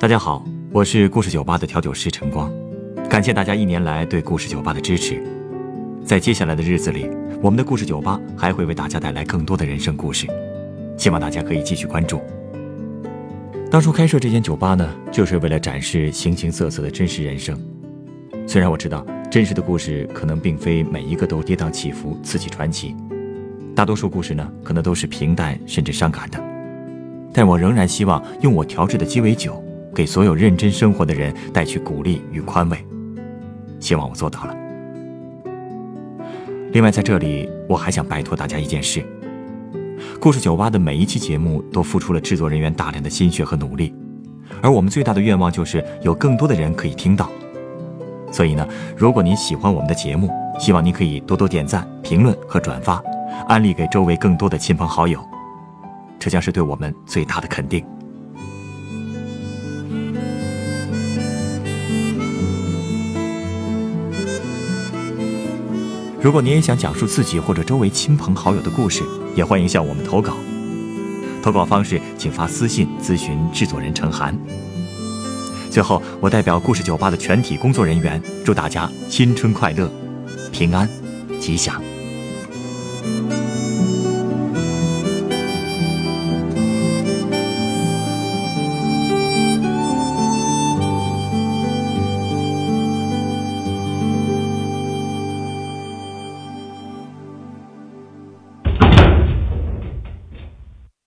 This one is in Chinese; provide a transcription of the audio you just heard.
大家好，我是故事酒吧的调酒师陈光，感谢大家一年来对故事酒吧的支持。在接下来的日子里，我们的故事酒吧还会为大家带来更多的人生故事，希望大家可以继续关注。当初开设这间酒吧呢，就是为了展示形形色色的真实人生。虽然我知道真实的故事可能并非每一个都跌宕起伏、刺激传奇，大多数故事呢可能都是平淡甚至伤感的，但我仍然希望用我调制的鸡尾酒。给所有认真生活的人带去鼓励与宽慰，希望我做到了。另外，在这里我还想拜托大家一件事：故事酒吧的每一期节目都付出了制作人员大量的心血和努力，而我们最大的愿望就是有更多的人可以听到。所以呢，如果您喜欢我们的节目，希望您可以多多点赞、评论和转发，安利给周围更多的亲朋好友，这将是对我们最大的肯定。如果您也想讲述自己或者周围亲朋好友的故事，也欢迎向我们投稿。投稿方式，请发私信咨询制作人陈涵。最后，我代表故事酒吧的全体工作人员，祝大家新春快乐，平安吉祥。